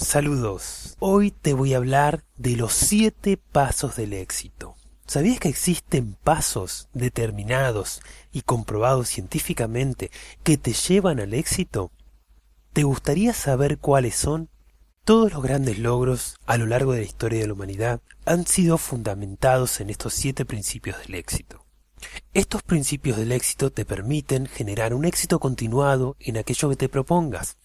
Saludos. Hoy te voy a hablar de los siete pasos del éxito. ¿Sabías que existen pasos determinados y comprobados científicamente que te llevan al éxito? ¿Te gustaría saber cuáles son? Todos los grandes logros a lo largo de la historia de la humanidad han sido fundamentados en estos siete principios del éxito. Estos principios del éxito te permiten generar un éxito continuado en aquello que te propongas,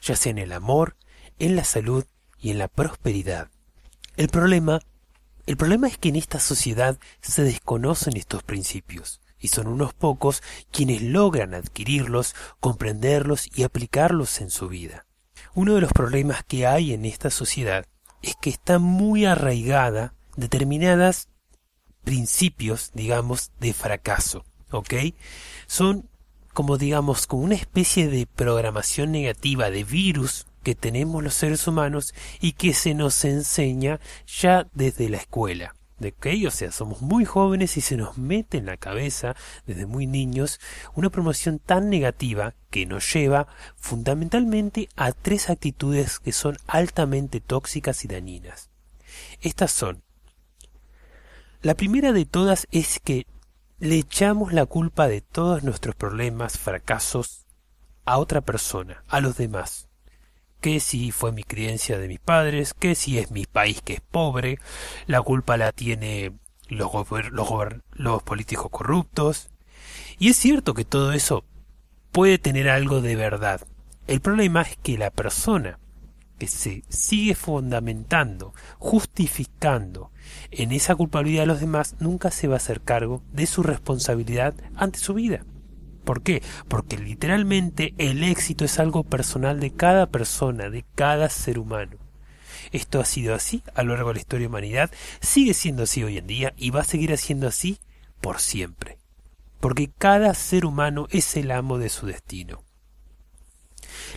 ya sea en el amor, en la salud y en la prosperidad. El problema, el problema es que en esta sociedad se desconocen estos principios y son unos pocos quienes logran adquirirlos, comprenderlos y aplicarlos en su vida. Uno de los problemas que hay en esta sociedad es que está muy arraigada determinadas principios, digamos, de fracaso, ¿ok? Son como digamos, como una especie de programación negativa de virus que tenemos los seres humanos y que se nos enseña ya desde la escuela. ¿De qué? O sea, somos muy jóvenes y se nos mete en la cabeza desde muy niños una promoción tan negativa que nos lleva fundamentalmente a tres actitudes que son altamente tóxicas y dañinas. Estas son la primera de todas es que le echamos la culpa de todos nuestros problemas, fracasos, a otra persona, a los demás que si fue mi creencia de mis padres, que si es mi país que es pobre, la culpa la tiene los, los, políticos corruptos. Y es cierto que todo eso puede tener algo de verdad. El problema es que la persona que se sigue fundamentando, justificando en esa culpabilidad de los demás, nunca se va a hacer cargo de su responsabilidad ante su vida. ¿Por qué? Porque literalmente el éxito es algo personal de cada persona, de cada ser humano. Esto ha sido así a lo largo de la historia de la humanidad, sigue siendo así hoy en día y va a seguir siendo así por siempre. Porque cada ser humano es el amo de su destino.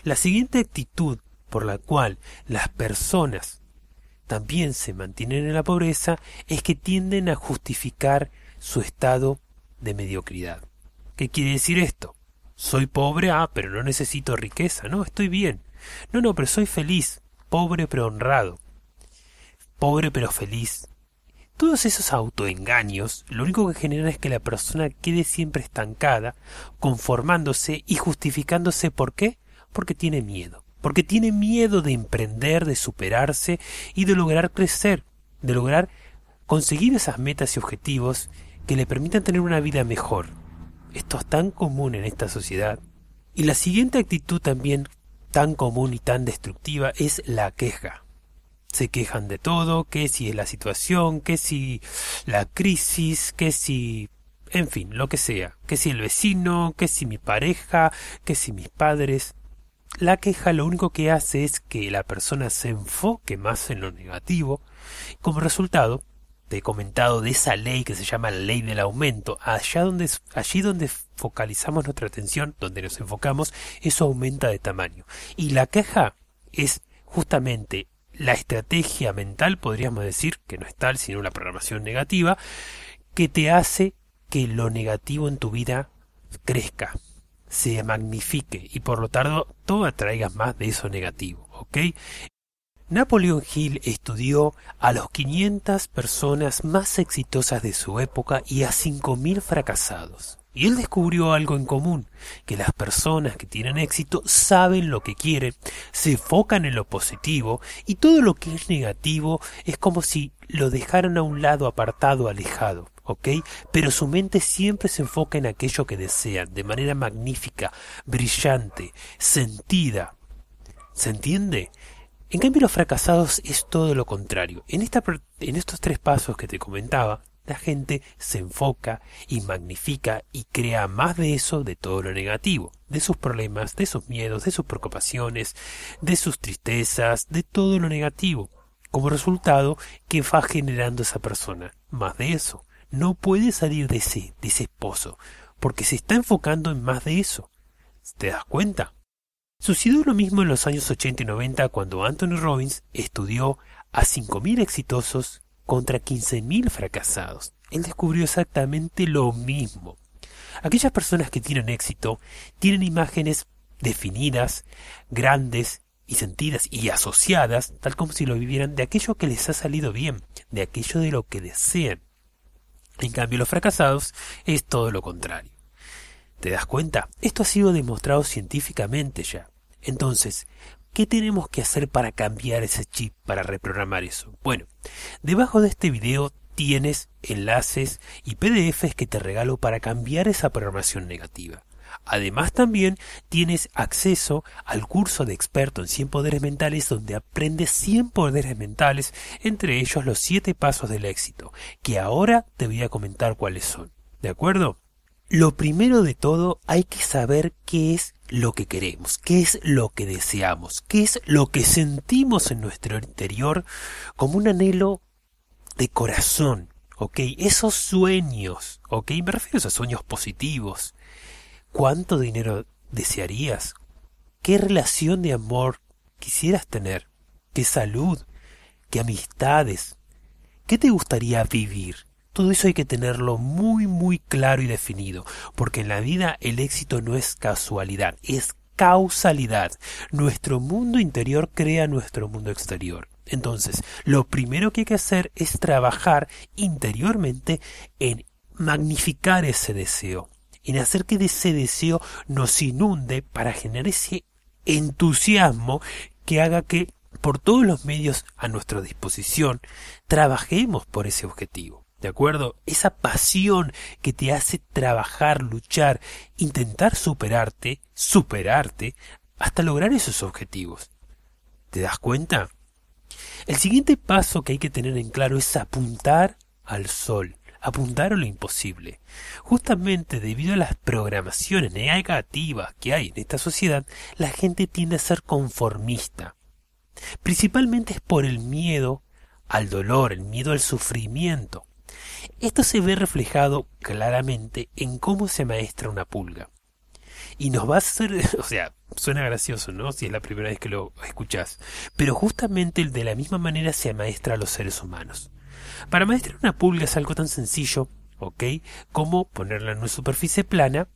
La siguiente actitud por la cual las personas también se mantienen en la pobreza es que tienden a justificar su estado de mediocridad. ¿Qué quiere decir esto? Soy pobre, ah, pero no necesito riqueza, no, estoy bien. No, no, pero soy feliz, pobre pero honrado. Pobre pero feliz. Todos esos autoengaños lo único que generan es que la persona quede siempre estancada, conformándose y justificándose por qué? Porque tiene miedo. Porque tiene miedo de emprender, de superarse y de lograr crecer, de lograr conseguir esas metas y objetivos que le permitan tener una vida mejor, esto es tan común en esta sociedad. Y la siguiente actitud también tan común y tan destructiva es la queja. Se quejan de todo, que si es la situación, que si la crisis, que si en fin, lo que sea, que si el vecino, que si mi pareja, que si mis padres. La queja lo único que hace es que la persona se enfoque más en lo negativo. Como resultado, te he comentado de esa ley que se llama la ley del aumento, allá donde, allí donde focalizamos nuestra atención, donde nos enfocamos, eso aumenta de tamaño. Y la queja es justamente la estrategia mental, podríamos decir, que no es tal, sino una programación negativa, que te hace que lo negativo en tu vida crezca, se magnifique y por lo tanto tú atraigas más de eso negativo, ¿ok? Napoleon Hill estudió a los 500 personas más exitosas de su época y a 5.000 fracasados. Y él descubrió algo en común, que las personas que tienen éxito saben lo que quieren, se enfocan en lo positivo y todo lo que es negativo es como si lo dejaran a un lado apartado, alejado. ¿ok? Pero su mente siempre se enfoca en aquello que desean, de manera magnífica, brillante, sentida. ¿Se entiende? En cambio, los fracasados es todo lo contrario. En, esta, en estos tres pasos que te comentaba, la gente se enfoca y magnifica y crea más de eso de todo lo negativo, de sus problemas, de sus miedos, de sus preocupaciones, de sus tristezas, de todo lo negativo, como resultado que va generando esa persona. Más de eso, no puede salir de ese, de ese pozo, porque se está enfocando en más de eso. ¿Te das cuenta? Sucedió lo mismo en los años 80 y 90 cuando Anthony Robbins estudió a 5.000 exitosos contra 15.000 fracasados. Él descubrió exactamente lo mismo. Aquellas personas que tienen éxito tienen imágenes definidas, grandes y sentidas y asociadas, tal como si lo vivieran de aquello que les ha salido bien, de aquello de lo que desean. En cambio, los fracasados es todo lo contrario. ¿Te das cuenta? Esto ha sido demostrado científicamente ya. Entonces, ¿qué tenemos que hacer para cambiar ese chip, para reprogramar eso? Bueno, debajo de este video tienes enlaces y PDFs que te regalo para cambiar esa programación negativa. Además también tienes acceso al curso de experto en 100 poderes mentales donde aprendes 100 poderes mentales, entre ellos los 7 pasos del éxito, que ahora te voy a comentar cuáles son. ¿De acuerdo? Lo primero de todo hay que saber qué es lo que queremos, qué es lo que deseamos, qué es lo que sentimos en nuestro interior como un anhelo de corazón, ¿ok? Esos sueños, ¿ok? Me refiero a esos sueños positivos. ¿Cuánto dinero desearías? ¿Qué relación de amor quisieras tener? ¿Qué salud? ¿Qué amistades? ¿Qué te gustaría vivir? Todo eso hay que tenerlo muy muy claro y definido, porque en la vida el éxito no es casualidad, es causalidad. Nuestro mundo interior crea nuestro mundo exterior. Entonces, lo primero que hay que hacer es trabajar interiormente en magnificar ese deseo, en hacer que ese deseo nos inunde para generar ese entusiasmo que haga que por todos los medios a nuestra disposición trabajemos por ese objetivo. ¿De acuerdo? Esa pasión que te hace trabajar, luchar, intentar superarte, superarte, hasta lograr esos objetivos. ¿Te das cuenta? El siguiente paso que hay que tener en claro es apuntar al sol, apuntar a lo imposible. Justamente debido a las programaciones negativas que hay en esta sociedad, la gente tiende a ser conformista. Principalmente es por el miedo al dolor, el miedo al sufrimiento. Esto se ve reflejado claramente en cómo se maestra una pulga. Y nos va a hacer, o sea, suena gracioso, ¿no? Si es la primera vez que lo escuchás. Pero justamente de la misma manera se maestra a los seres humanos. Para maestrar una pulga es algo tan sencillo, ¿ok? Como ponerla en una superficie plana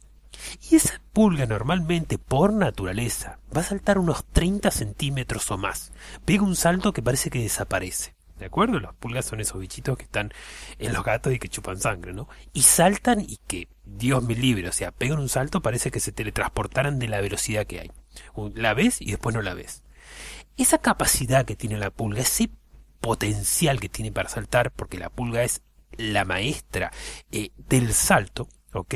y esa pulga normalmente, por naturaleza, va a saltar unos 30 centímetros o más. Pega un salto que parece que desaparece. ¿De acuerdo? Las pulgas son esos bichitos que están en los gatos y que chupan sangre, ¿no? Y saltan y que, Dios me libre, o sea, pegan un salto, parece que se teletransportaran de la velocidad que hay. La ves y después no la ves. Esa capacidad que tiene la pulga, ese potencial que tiene para saltar, porque la pulga es la maestra eh, del salto, ¿ok?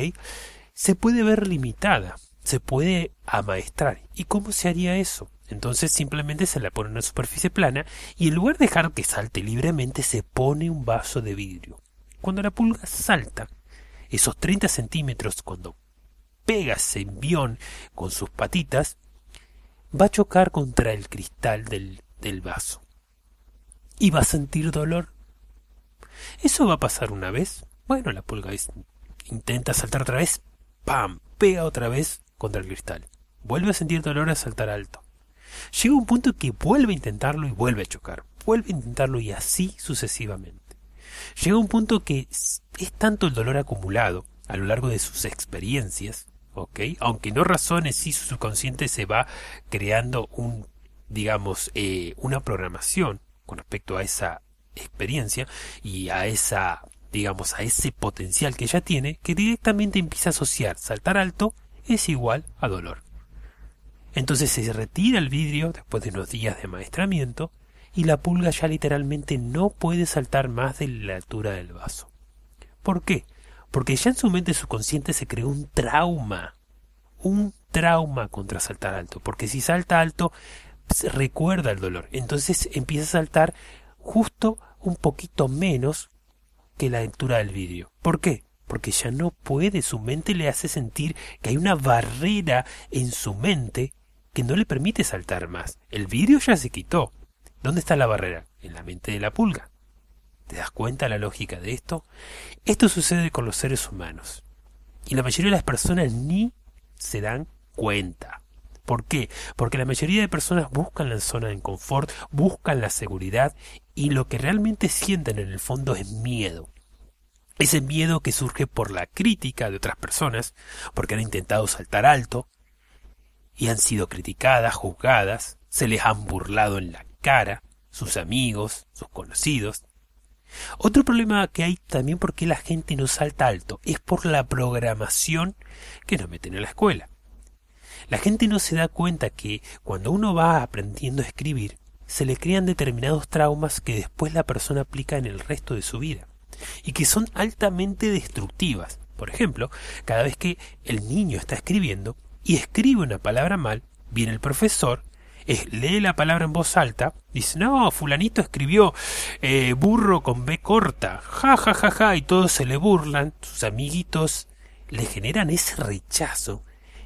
Se puede ver limitada, se puede amaestrar. ¿Y cómo se haría eso? Entonces simplemente se la pone en una superficie plana y en lugar de dejar que salte libremente se pone un vaso de vidrio. Cuando la pulga salta, esos 30 centímetros, cuando pega ese envión con sus patitas, va a chocar contra el cristal del, del vaso. Y va a sentir dolor. ¿Eso va a pasar una vez? Bueno, la pulga intenta saltar otra vez, ¡pam! pega otra vez contra el cristal. Vuelve a sentir dolor a saltar alto. Llega un punto que vuelve a intentarlo y vuelve a chocar, vuelve a intentarlo y así sucesivamente. Llega un punto que es tanto el dolor acumulado a lo largo de sus experiencias, ¿ok? Aunque no razone si su subconsciente se va creando un, digamos, eh, una programación con respecto a esa experiencia y a esa, digamos, a ese potencial que ella tiene, que directamente empieza a asociar saltar alto es igual a dolor. Entonces se retira el vidrio después de unos días de maestramiento y la pulga ya literalmente no puede saltar más de la altura del vaso. ¿Por qué? Porque ya en su mente subconsciente se creó un trauma, un trauma contra saltar alto, porque si salta alto recuerda el dolor, entonces empieza a saltar justo un poquito menos que la altura del vidrio. ¿Por qué? Porque ya no puede, su mente le hace sentir que hay una barrera en su mente que no le permite saltar más. El vidrio ya se quitó, ¿Dónde está la barrera? En la mente de la pulga. ¿Te das cuenta la lógica de esto? Esto sucede con los seres humanos. Y la mayoría de las personas ni se dan cuenta. ¿Por qué? Porque la mayoría de personas buscan la zona de confort, buscan la seguridad y lo que realmente sienten en el fondo es miedo. Ese miedo que surge por la crítica de otras personas, porque han intentado saltar alto y han sido criticadas, juzgadas, se les han burlado en la cara, sus amigos, sus conocidos. Otro problema que hay también porque la gente no salta alto es por la programación que nos meten en la escuela. La gente no se da cuenta que cuando uno va aprendiendo a escribir, se le crean determinados traumas que después la persona aplica en el resto de su vida y que son altamente destructivas. Por ejemplo, cada vez que el niño está escribiendo y escribe una palabra mal, viene el profesor, lee la palabra en voz alta, dice, no, fulanito escribió eh, burro con B corta, ja, ja, ja, ja, y todos se le burlan, sus amiguitos le generan ese rechazo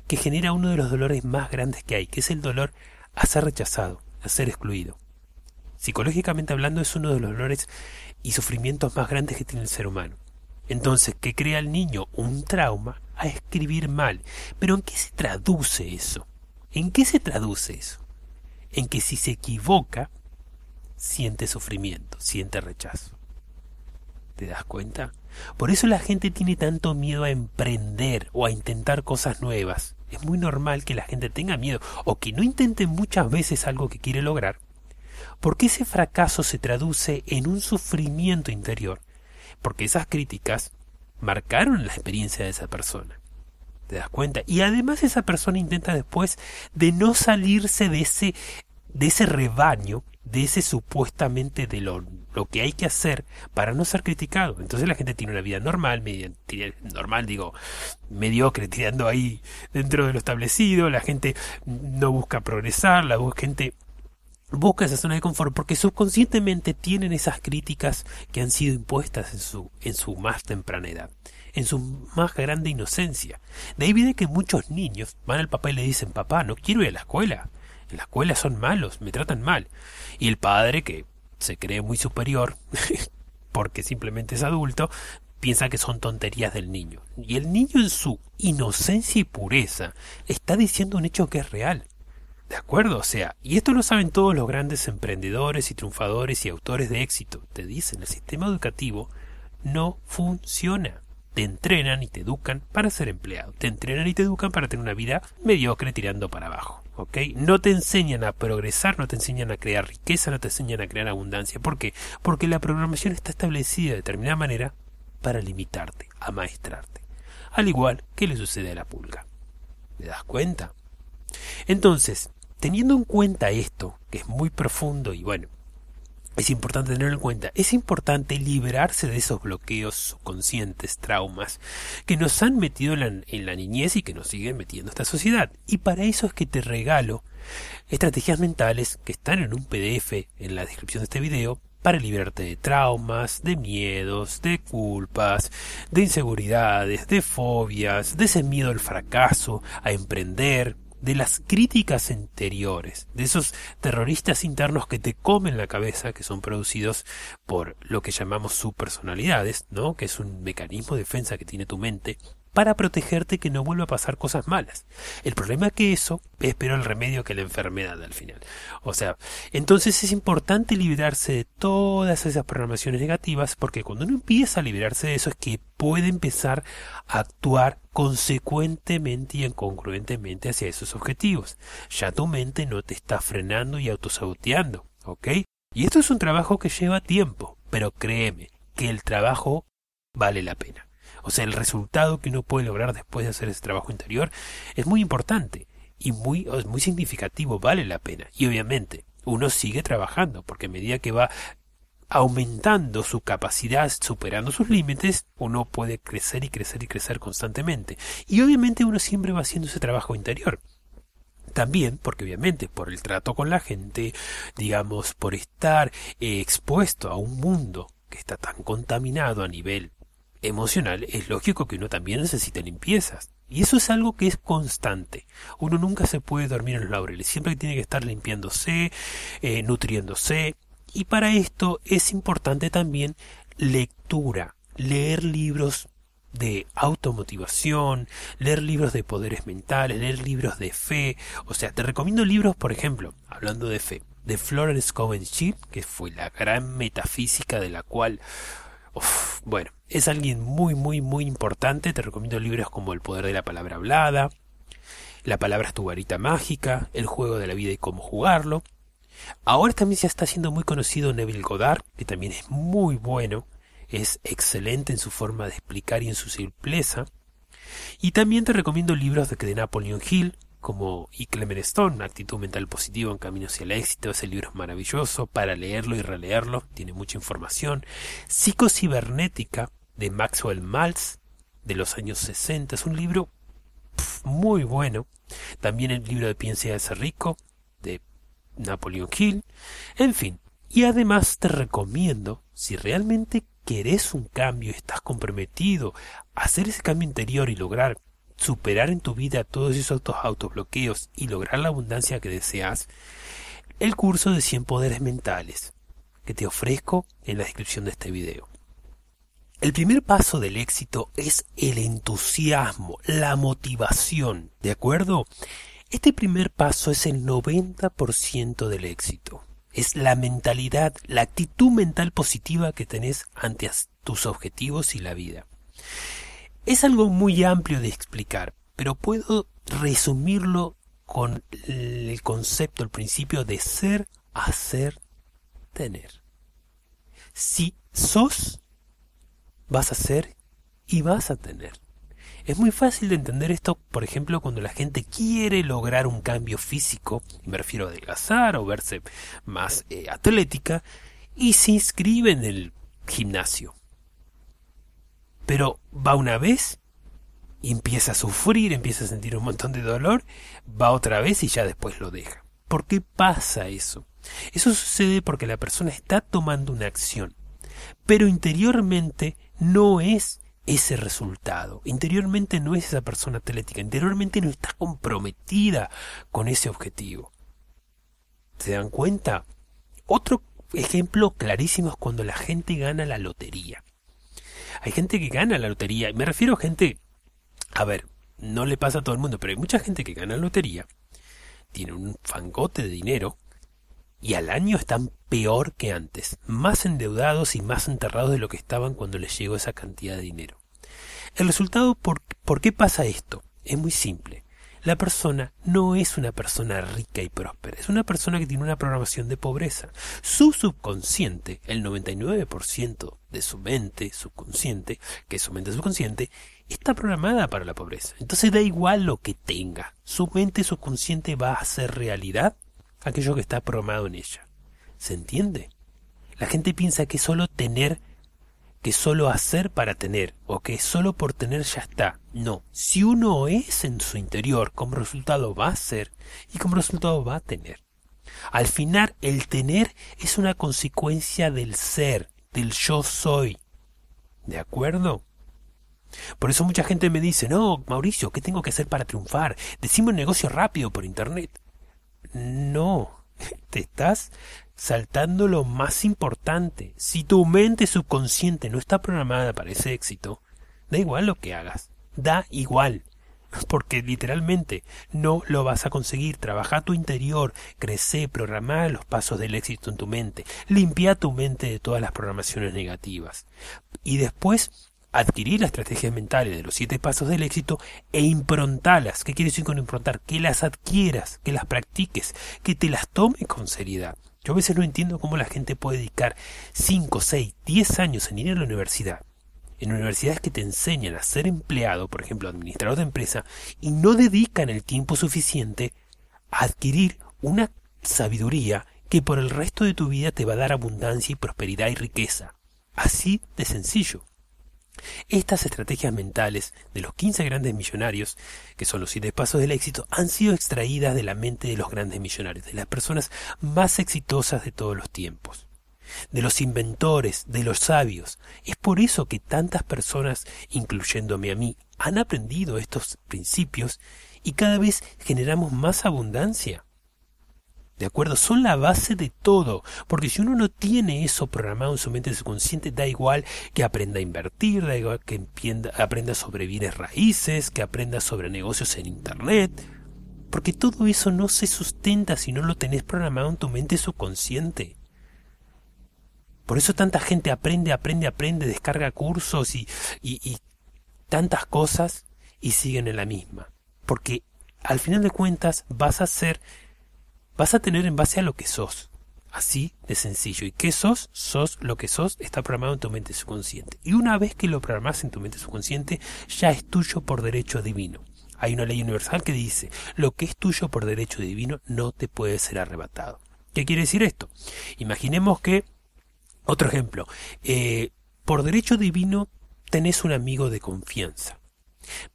que genera uno de los dolores más grandes que hay, que es el dolor a ser rechazado, a ser excluido. Psicológicamente hablando es uno de los dolores y sufrimientos más grandes que tiene el ser humano. Entonces, que crea el niño un trauma a escribir mal. Pero ¿en qué se traduce eso? ¿En qué se traduce eso? En que si se equivoca, siente sufrimiento, siente rechazo. ¿Te das cuenta? Por eso la gente tiene tanto miedo a emprender o a intentar cosas nuevas. Es muy normal que la gente tenga miedo o que no intente muchas veces algo que quiere lograr, porque ese fracaso se traduce en un sufrimiento interior, porque esas críticas marcaron la experiencia de esa persona. ¿Te das cuenta? Y además esa persona intenta después de no salirse de ese de ese rebaño, de ese supuestamente de lo, lo que hay que hacer para no ser criticado. Entonces la gente tiene una vida normal, normal digo, mediocre, tirando ahí dentro de lo establecido, la gente no busca progresar, la gente busca esa zona de confort porque subconscientemente tienen esas críticas que han sido impuestas en su, en su más temprana edad, en su más grande inocencia. De ahí viene que muchos niños van al papá y le dicen, papá, no quiero ir a la escuela, en la escuela son malos, me tratan mal. Y el padre, que se cree muy superior, porque simplemente es adulto, piensa que son tonterías del niño. Y el niño en su inocencia y pureza está diciendo un hecho que es real. ¿De acuerdo? O sea, y esto lo saben todos los grandes emprendedores y triunfadores y autores de éxito. Te dicen, el sistema educativo no funciona. Te entrenan y te educan para ser empleado. Te entrenan y te educan para tener una vida mediocre tirando para abajo. ¿ok? No te enseñan a progresar, no te enseñan a crear riqueza, no te enseñan a crear abundancia. ¿Por qué? Porque la programación está establecida de determinada manera para limitarte, a maestrarte. Al igual que le sucede a la pulga. ¿Te das cuenta? Entonces, teniendo en cuenta esto, que es muy profundo y bueno, es importante tenerlo en cuenta. Es importante liberarse de esos bloqueos subconscientes, traumas, que nos han metido en la, niñez y que nos siguen metiendo esta sociedad. Y para eso es que te regalo estrategias mentales que están en un PDF en la descripción de este video para liberarte de traumas, de miedos, de culpas, de inseguridades, de fobias, de ese miedo al fracaso, a emprender, de las críticas anteriores, de esos terroristas internos que te comen la cabeza, que son producidos por lo que llamamos subpersonalidades, ¿no? que es un mecanismo de defensa que tiene tu mente, para protegerte que no vuelva a pasar cosas malas. El problema es que eso es pero el remedio que la enfermedad al final. O sea, entonces es importante librarse de todas esas programaciones negativas porque cuando uno empieza a liberarse de eso es que puede empezar a actuar consecuentemente y incongruentemente hacia esos objetivos. Ya tu mente no te está frenando y autosaboteando, ¿ok? Y esto es un trabajo que lleva tiempo, pero créeme que el trabajo vale la pena. O sea, el resultado que uno puede lograr después de hacer ese trabajo interior es muy importante y muy, muy significativo, vale la pena. Y obviamente uno sigue trabajando porque a medida que va aumentando su capacidad, superando sus límites, uno puede crecer y crecer y crecer constantemente. Y obviamente uno siempre va haciendo ese trabajo interior. También, porque obviamente por el trato con la gente, digamos, por estar eh, expuesto a un mundo que está tan contaminado a nivel emocional, es lógico que uno también necesite limpiezas. Y eso es algo que es constante. Uno nunca se puede dormir en los laureles, siempre tiene que estar limpiándose, eh, nutriéndose. Y para esto es importante también lectura, leer libros de automotivación, leer libros de poderes mentales, leer libros de fe. O sea, te recomiendo libros, por ejemplo, hablando de fe, de Florence Cohen que fue la gran metafísica de la cual bueno, es alguien muy, muy, muy importante. Te recomiendo libros como El poder de la palabra hablada, La palabra es tu varita mágica, El juego de la vida y cómo jugarlo. Ahora también se está haciendo muy conocido Neville Goddard, que también es muy bueno, es excelente en su forma de explicar y en su simpleza. Y también te recomiendo libros de, de Napoleon Hill, como Y Clement Stone, Actitud Mental Positiva en Camino hacia el Éxito. Ese libro es maravilloso para leerlo y releerlo, tiene mucha información. Psicocibernética de Maxwell Maltz de los años 60, es un libro muy bueno. También el libro de Piense y rico de Napoleon Hill. En fin, y además te recomiendo, si realmente querés un cambio, estás comprometido a hacer ese cambio interior y lograr superar en tu vida todos esos autobloqueos y lograr la abundancia que deseas, el curso de 100 poderes mentales que te ofrezco en la descripción de este video. El primer paso del éxito es el entusiasmo, la motivación, ¿de acuerdo? Este primer paso es el 90% del éxito. Es la mentalidad, la actitud mental positiva que tenés ante tus objetivos y la vida. Es algo muy amplio de explicar, pero puedo resumirlo con el concepto, el principio de ser, hacer, tener. Si sos, vas a ser y vas a tener. Es muy fácil de entender esto, por ejemplo, cuando la gente quiere lograr un cambio físico, me refiero a adelgazar o verse más eh, atlética, y se inscribe en el gimnasio pero va una vez empieza a sufrir, empieza a sentir un montón de dolor, va otra vez y ya después lo deja. ¿Por qué pasa eso? Eso sucede porque la persona está tomando una acción, pero interiormente no es ese resultado. Interiormente no es esa persona atlética, interiormente no está comprometida con ese objetivo. ¿Se dan cuenta? Otro ejemplo clarísimo es cuando la gente gana la lotería. Hay gente que gana la lotería, me refiero a gente, a ver, no le pasa a todo el mundo, pero hay mucha gente que gana la lotería, tiene un fangote de dinero, y al año están peor que antes, más endeudados y más enterrados de lo que estaban cuando les llegó esa cantidad de dinero. El resultado, ¿por, ¿por qué pasa esto? Es muy simple. La persona no es una persona rica y próspera, es una persona que tiene una programación de pobreza. Su subconsciente, el 99% de su mente subconsciente, que es su mente subconsciente, está programada para la pobreza. Entonces da igual lo que tenga. Su mente subconsciente va a hacer realidad aquello que está programado en ella. ¿Se entiende? La gente piensa que solo tener que solo hacer para tener o que solo por tener ya está. No, si uno es en su interior, como resultado va a ser y como resultado va a tener. Al final, el tener es una consecuencia del ser, del yo soy. ¿De acuerdo? Por eso mucha gente me dice, no, Mauricio, ¿qué tengo que hacer para triunfar? Decime un negocio rápido por Internet. No, te estás saltando lo más importante. Si tu mente subconsciente no está programada para ese éxito, da igual lo que hagas, da igual. Porque literalmente no lo vas a conseguir. Trabaja tu interior, crece, programa los pasos del éxito en tu mente, limpia tu mente de todas las programaciones negativas. Y después adquirir las estrategias mentales de los siete pasos del éxito e improntalas. ¿Qué quiere decir con improntar? Que las adquieras, que las practiques, que te las tomes con seriedad. Yo a veces no entiendo cómo la gente puede dedicar 5, 6, 10 años en ir a la universidad, en universidades que te enseñan a ser empleado, por ejemplo, administrador de empresa, y no dedican el tiempo suficiente a adquirir una sabiduría que por el resto de tu vida te va a dar abundancia y prosperidad y riqueza. Así de sencillo. Estas estrategias mentales de los 15 grandes millonarios, que son los siete pasos del éxito, han sido extraídas de la mente de los grandes millonarios, de las personas más exitosas de todos los tiempos. de los inventores, de los sabios. Es por eso que tantas personas, incluyéndome a mí, han aprendido estos principios y cada vez generamos más abundancia. ¿De acuerdo? Son la base de todo. Porque si uno no tiene eso programado en su mente subconsciente, da igual que aprenda a invertir, da igual que aprenda sobre bienes raíces, que aprenda sobre negocios en Internet. Porque todo eso no se sustenta si no lo tenés programado en tu mente subconsciente. Por eso tanta gente aprende, aprende, aprende, descarga cursos y, y, y tantas cosas y siguen en la misma. Porque al final de cuentas vas a ser vas a tener en base a lo que sos. Así de sencillo. ¿Y qué sos? Sos lo que sos, está programado en tu mente subconsciente. Y una vez que lo programas en tu mente subconsciente, ya es tuyo por derecho divino. Hay una ley universal que dice, lo que es tuyo por derecho divino no te puede ser arrebatado. ¿Qué quiere decir esto? Imaginemos que, otro ejemplo, eh, por derecho divino tenés un amigo de confianza.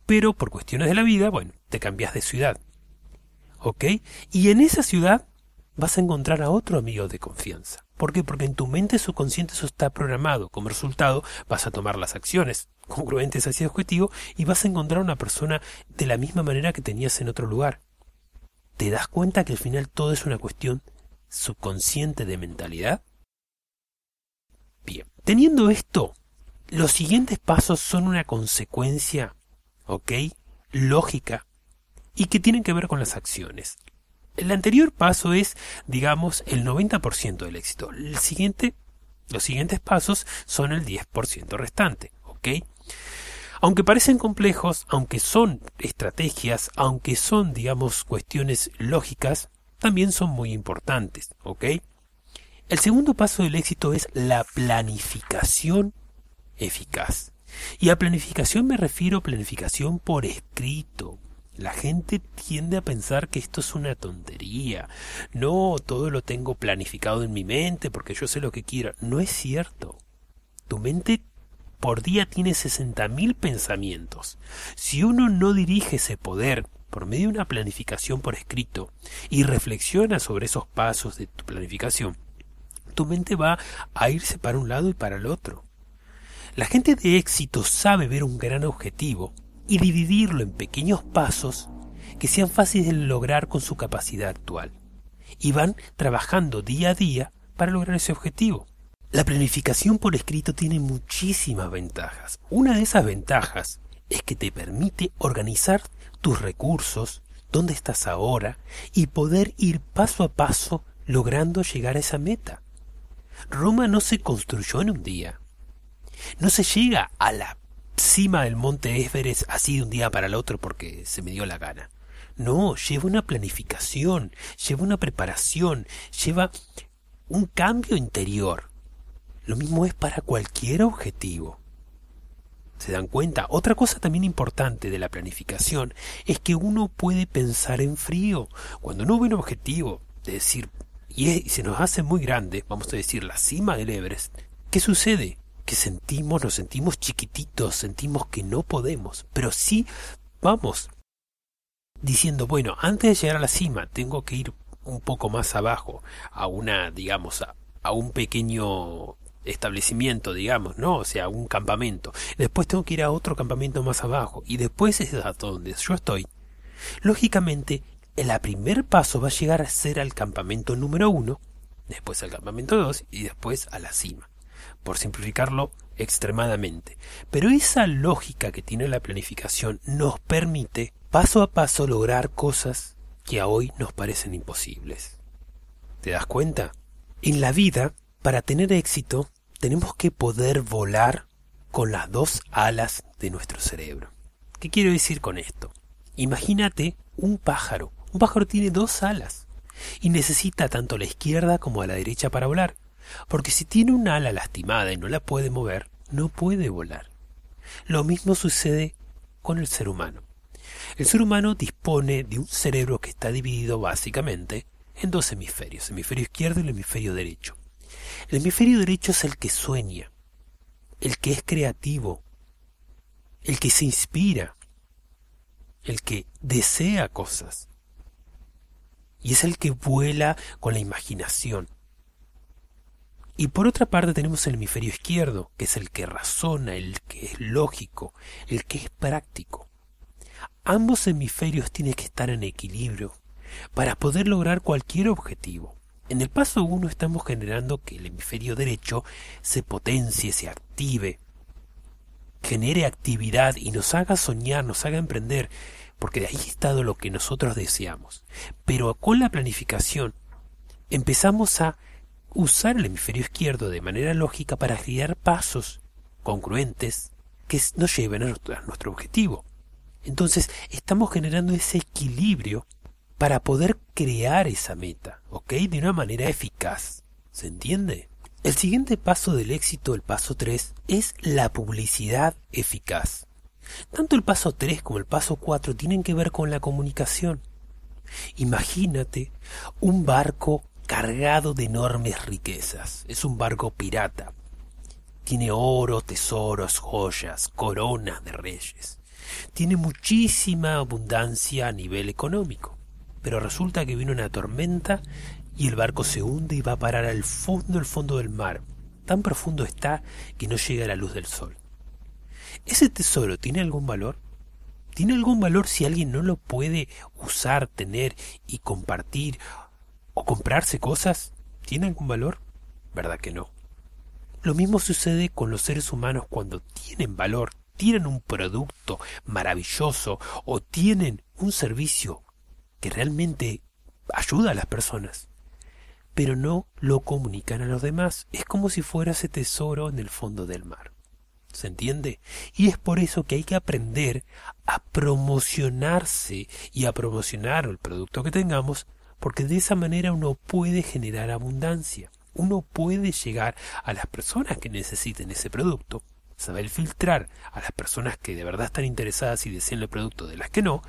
Pero por cuestiones de la vida, bueno, te cambias de ciudad. ¿Ok? Y en esa ciudad vas a encontrar a otro amigo de confianza. ¿Por qué? Porque en tu mente subconsciente eso está programado. Como resultado, vas a tomar las acciones congruentes hacia el objetivo y vas a encontrar a una persona de la misma manera que tenías en otro lugar. ¿Te das cuenta que al final todo es una cuestión subconsciente de mentalidad? Bien, teniendo esto, los siguientes pasos son una consecuencia, ¿ok? Lógica y que tienen que ver con las acciones. El anterior paso es, digamos, el 90% del éxito. El siguiente, los siguientes pasos son el 10% restante, ¿ok? Aunque parecen complejos, aunque son estrategias, aunque son, digamos, cuestiones lógicas, también son muy importantes, ¿ok? El segundo paso del éxito es la planificación eficaz. Y a planificación me refiero a planificación por escrito, la gente tiende a pensar que esto es una tontería. No, todo lo tengo planificado en mi mente porque yo sé lo que quiero. No es cierto. Tu mente por día tiene mil pensamientos. Si uno no dirige ese poder por medio de una planificación por escrito y reflexiona sobre esos pasos de tu planificación, tu mente va a irse para un lado y para el otro. La gente de éxito sabe ver un gran objetivo y dividirlo en pequeños pasos que sean fáciles de lograr con su capacidad actual. Y van trabajando día a día para lograr ese objetivo. La planificación por escrito tiene muchísimas ventajas. Una de esas ventajas es que te permite organizar tus recursos, dónde estás ahora, y poder ir paso a paso logrando llegar a esa meta. Roma no se construyó en un día. No se llega a la cima del monte Everest así de un día para el otro porque se me dio la gana. No, lleva una planificación, lleva una preparación, lleva un cambio interior. Lo mismo es para cualquier objetivo. ¿Se dan cuenta? Otra cosa también importante de la planificación es que uno puede pensar en frío. Cuando uno ve un objetivo, de decir, y, se nos hace muy grande, vamos a decir, la cima del Everest, ¿qué sucede? Que sentimos, nos sentimos chiquititos, sentimos que no podemos, pero sí vamos diciendo, bueno, antes de llegar a la cima tengo que ir un poco más abajo, a una, digamos, a, a un pequeño establecimiento, digamos, ¿no? O sea, un campamento. Después tengo que ir a otro campamento más abajo y después es a donde yo estoy. Lógicamente, el primer paso va a llegar a ser al campamento número uno, después al campamento dos y después a la cima por simplificarlo extremadamente. Pero esa lógica que tiene la planificación nos permite paso a paso lograr cosas que a hoy nos parecen imposibles. ¿Te das cuenta? En la vida, para tener éxito, tenemos que poder volar con las dos alas de nuestro cerebro. ¿Qué quiero decir con esto? Imagínate un pájaro. Un pájaro tiene dos alas y necesita tanto la izquierda como a la derecha para volar porque si tiene un ala lastimada y no la puede mover, no puede volar. Lo mismo sucede con el ser humano. El ser humano dispone de un cerebro que está dividido básicamente en dos hemisferios, el hemisferio izquierdo y el hemisferio derecho. El hemisferio derecho es el que sueña, el que es creativo, el que se inspira, el que desea cosas. Y es el que vuela con la imaginación Y por otra parte tenemos el hemisferio izquierdo, que es el que razona, el que es lógico, el que es práctico. Ambos hemisferios tienen que estar en equilibrio para poder lograr cualquier objetivo. En el paso 1 estamos generando que el hemisferio derecho se potencie, se active, genere actividad y nos haga soñar, nos haga emprender, porque de ahí está lo que nosotros deseamos. Pero con la planificación empezamos a usar el hemisferio izquierdo de manera lógica para crear pasos congruentes que nos lleven a nuestro objetivo. Entonces estamos generando ese equilibrio para poder crear esa meta, ¿ok? De una manera eficaz. ¿Se entiende? El siguiente paso del éxito, el paso 3, es la publicidad eficaz. Tanto el paso 3 como el paso 4 tienen que ver con la comunicación. Imagínate un barco cargado de enormes riquezas. Es un barco pirata. Tiene oro, tesoros, joyas, coronas de reyes. Tiene muchísima abundancia a nivel económico. Pero resulta que viene una tormenta y el barco se hunde y va a parar al fondo, al fondo del mar. Tan profundo está que no llega a la luz del sol. ¿Ese tesoro tiene algún valor? ¿Tiene algún valor si alguien no lo puede usar, tener y compartir o comprarse cosas? ¿Tiene algún valor? ¿Verdad que no? Lo mismo sucede con los seres humanos cuando tienen valor, tienen un producto maravilloso o tienen un servicio que realmente ayuda a las personas, pero no lo comunican a los demás. Es como si fuera ese tesoro en el fondo del mar. ¿Se entiende? Y es por eso que hay que aprender a promocionarse y a promocionar el producto que tengamos, porque de esa manera uno puede generar abundancia. Uno puede llegar a las personas que necesiten ese producto, saber filtrar a las personas que de verdad están interesadas y desean el producto de las que no,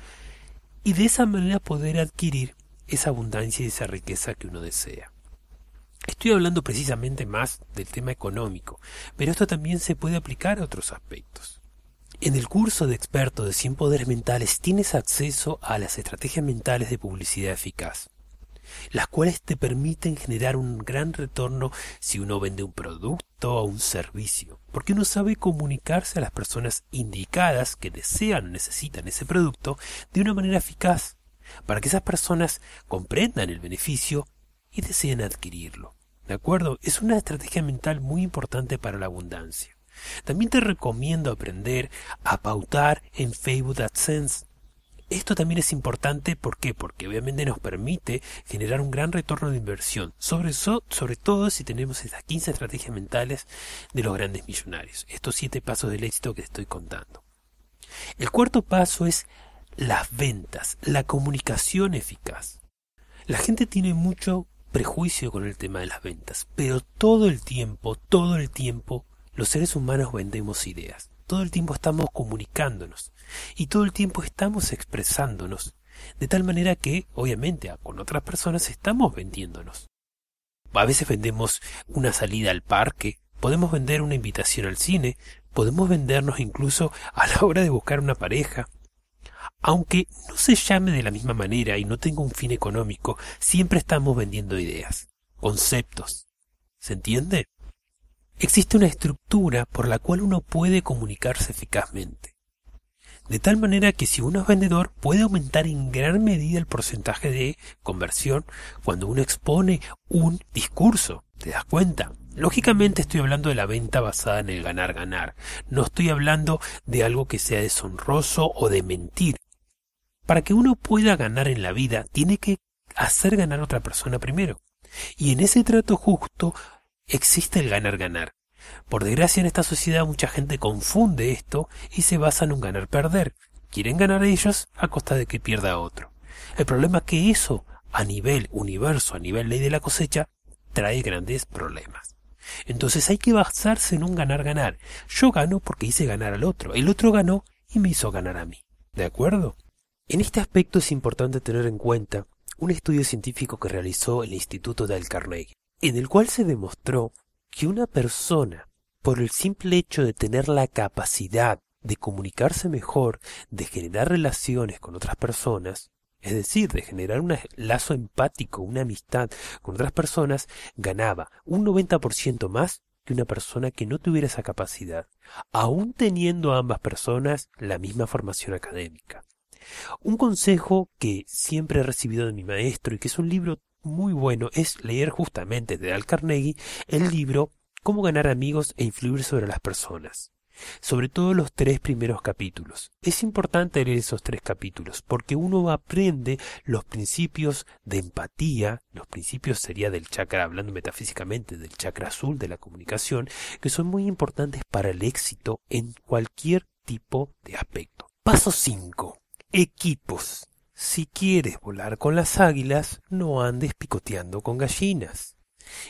y de esa manera poder adquirir esa abundancia y esa riqueza que uno desea. Estoy hablando precisamente más del tema económico, pero esto también se puede aplicar a otros aspectos. En el curso de experto de 100 poderes mentales tienes acceso a las estrategias mentales de publicidad eficaz las cuales te permiten generar un gran retorno si uno vende un producto o un servicio, porque uno sabe comunicarse a las personas indicadas que desean o necesitan ese producto de una manera eficaz, para que esas personas comprendan el beneficio y deseen adquirirlo. ¿De acuerdo? Es una estrategia mental muy importante para la abundancia. También te recomiendo aprender a pautar en Facebook AdSense esto también es importante, ¿por qué? Porque obviamente nos permite generar un gran retorno de inversión, sobre, todo si tenemos esas 15 estrategias mentales de los grandes millonarios, estos siete pasos del éxito que estoy contando. El cuarto paso es las ventas, la comunicación eficaz. La gente tiene mucho prejuicio con el tema de las ventas, pero todo el tiempo, todo el tiempo, los seres humanos vendemos ideas. Todo el tiempo estamos comunicándonos y todo el tiempo estamos expresándonos, de tal manera que, obviamente, con otras personas estamos vendiéndonos. A veces vendemos una salida al parque, podemos vender una invitación al cine, podemos vendernos incluso a la hora de buscar una pareja. Aunque no se llame de la misma manera y no tenga un fin económico, siempre estamos vendiendo ideas, conceptos. ¿Se entiende? Existe una estructura por la cual uno puede comunicarse eficazmente. De tal manera que si uno es vendedor puede aumentar en gran medida el porcentaje de conversión cuando uno expone un discurso. ¿Te das cuenta? Lógicamente estoy hablando de la venta basada en el ganar-ganar. No estoy hablando de algo que sea deshonroso o de mentir. Para que uno pueda ganar en la vida, tiene que hacer ganar a otra persona primero. Y en ese trato justo existe el ganar-ganar. Por desgracia en esta sociedad mucha gente confunde esto y se basa en un ganar-perder. Quieren ganar ellos a costa de que pierda otro. El problema es que eso, a nivel universo, a nivel ley de la cosecha, trae grandes problemas. Entonces hay que basarse en un ganar-ganar. Yo gano porque hice ganar al otro. El otro ganó y me hizo ganar a mí. ¿De acuerdo? En este aspecto es importante tener en cuenta un estudio científico que realizó el Instituto Dale Carnegie en el cual se demostró que una persona, por el simple hecho de tener la capacidad de comunicarse mejor, de generar relaciones con otras personas, es decir, de generar un lazo empático, una amistad con otras personas, ganaba un 90% más que una persona que no tuviera esa capacidad, aun teniendo ambas personas la misma formación académica. Un consejo que siempre he recibido de mi maestro y que es un libro muy bueno es leer justamente de Al Carnegie el libro Cómo ganar amigos e influir sobre las personas sobre todo los tres primeros capítulos. Es importante leer esos tres capítulos porque uno aprende los principios de empatía, los principios sería del chakra, hablando metafísicamente del chakra azul de la comunicación, que son muy importantes para el éxito en cualquier tipo de aspecto. Paso 5. Equipos. Si quieres volar con las águilas, no andes picoteando con gallinas.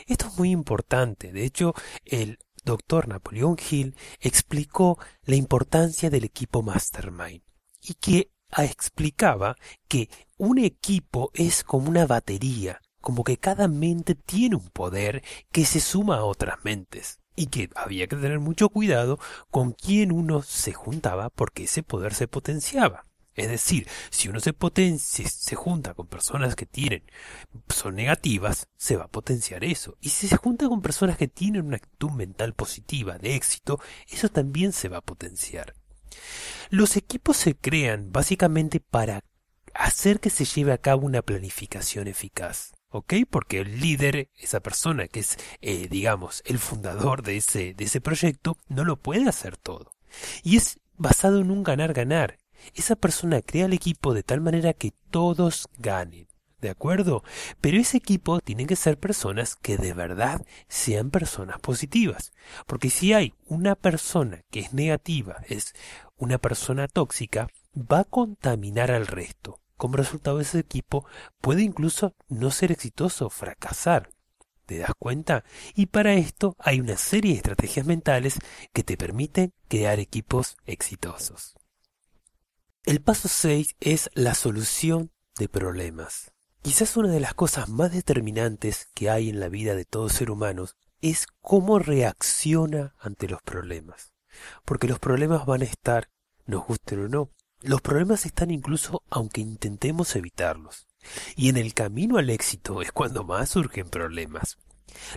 Esto es muy importante. De hecho, el doctor Napoleón Hill explicó la importancia del equipo Mastermind y que explicaba que un equipo es como una batería, como que cada mente tiene un poder que se suma a otras mentes y que había que tener mucho cuidado con quién uno se juntaba porque ese poder se potenciaba. Es decir, si uno se potencia, se junta con personas que tienen, son negativas, se va a potenciar eso. Y si se junta con personas que tienen una actitud mental positiva, de éxito, eso también se va a potenciar. Los equipos se crean básicamente para hacer que se lleve a cabo una planificación eficaz. ¿ok? Porque el líder, esa persona que es, eh, digamos, el fundador de ese, de ese proyecto, no lo puede hacer todo. Y es basado en un ganar-ganar esa persona crea el equipo de tal manera que todos ganen. ¿De acuerdo? Pero ese equipo tiene que ser personas que de verdad sean personas positivas. Porque si hay una persona que es negativa, es una persona tóxica, va a contaminar al resto. Como resultado ese equipo puede incluso no ser exitoso, fracasar. ¿Te das cuenta? Y para esto hay una serie de estrategias mentales que te permiten crear equipos exitosos. El paso 6 es la solución de problemas. Quizás una de las cosas más determinantes que hay en la vida de todo ser humano es cómo reacciona ante los problemas. Porque los problemas van a estar, nos gusten o no. Los problemas están incluso aunque intentemos evitarlos. Y en el camino al éxito es cuando más surgen problemas.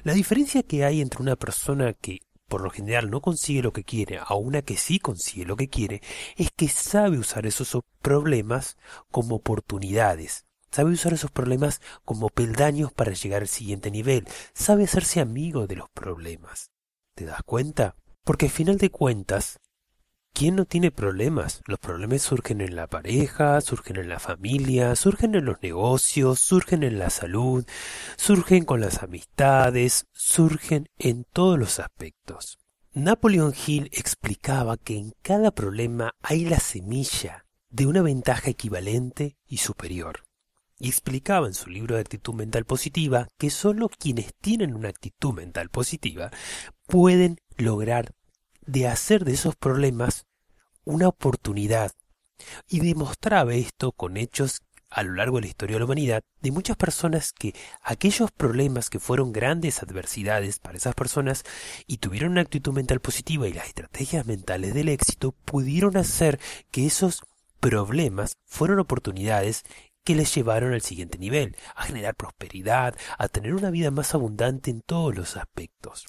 La diferencia que hay entre una persona que por lo general no consigue lo que quiere a una que sí consigue lo que quiere, es que sabe usar esos problemas como oportunidades. Sabe usar esos problemas como peldaños para llegar al siguiente nivel. Sabe hacerse amigo de los problemas. ¿Te das cuenta? Porque al final de cuentas, ¿Quién no tiene problemas? Los problemas surgen en la pareja, surgen en la familia, surgen en los negocios, surgen en la salud, surgen con las amistades, surgen en todos los aspectos. Napoleon Hill explicaba que en cada problema hay la semilla de una ventaja equivalente y superior. Y explicaba en su libro de actitud mental positiva que sólo quienes tienen una actitud mental positiva pueden lograr de hacer de esos problemas una oportunidad. Y demostraba esto con hechos a lo largo de la historia de la humanidad de muchas personas que aquellos problemas que fueron grandes adversidades para esas personas y tuvieron una actitud mental positiva y las estrategias mentales del éxito pudieron hacer que esos problemas fueron oportunidades que les llevaron al siguiente nivel, a generar prosperidad, a tener una vida más abundante en todos los aspectos.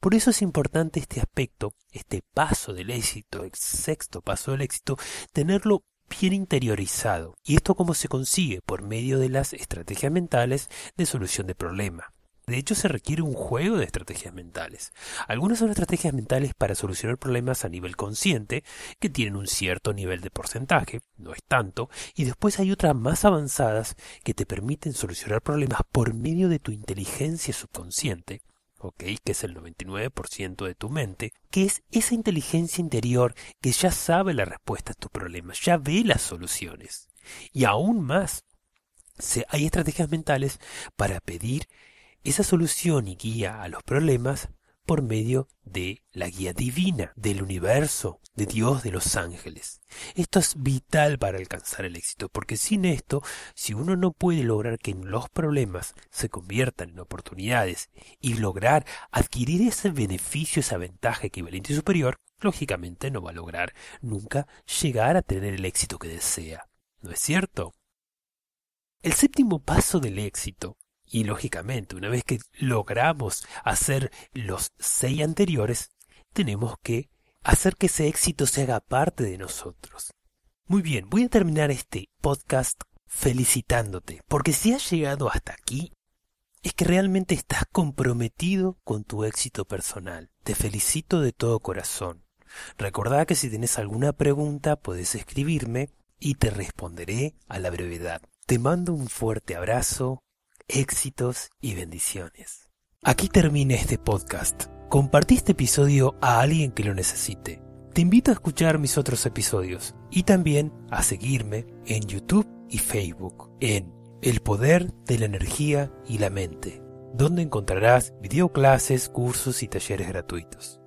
Por eso es importante este aspecto, este paso del éxito, el sexto paso del éxito, tenerlo bien interiorizado. ¿Y esto cómo se consigue? Por medio de las estrategias mentales de solución de problema. De hecho, se requiere un juego de estrategias mentales. Algunas son estrategias mentales para solucionar problemas a nivel consciente, que tienen un cierto nivel de porcentaje, no es tanto, y después hay otras más avanzadas que te permiten solucionar problemas por medio de tu inteligencia subconsciente, ¿ok? Que es el 99% de tu mente, que es esa inteligencia interior que ya sabe la respuesta a tus problemas, ya ve las soluciones. Y aún más, hay estrategias mentales para pedir esa solución y guía a los problemas por medio de la guía divina, del universo, de Dios, de los ángeles. Esto es vital para alcanzar el éxito, porque sin esto, si uno no puede lograr que los problemas se conviertan en oportunidades y lograr adquirir ese beneficio, esa ventaja equivalente y superior, lógicamente no va a lograr nunca llegar a tener el éxito que desea. ¿No es cierto? El séptimo paso del éxito, y lógicamente una vez que logramos hacer los seis anteriores, tenemos que hacer que ese éxito se haga parte de nosotros. Muy bien, voy a terminar este podcast felicitándote, porque si has llegado hasta aquí, es que realmente estás comprometido con tu éxito personal. Te felicito de todo corazón. Recordá que si tienes alguna pregunta puedes escribirme y te responderé a la brevedad. Te mando un fuerte abrazo, éxitos y bendiciones. Aquí termina este podcast. Compartí este episodio a alguien que lo necesite. Te invito a escuchar mis otros episodios y también a seguirme en YouTube y Facebook en El Poder de la Energía y la Mente, donde encontrarás videoclases, cursos y talleres gratuitos.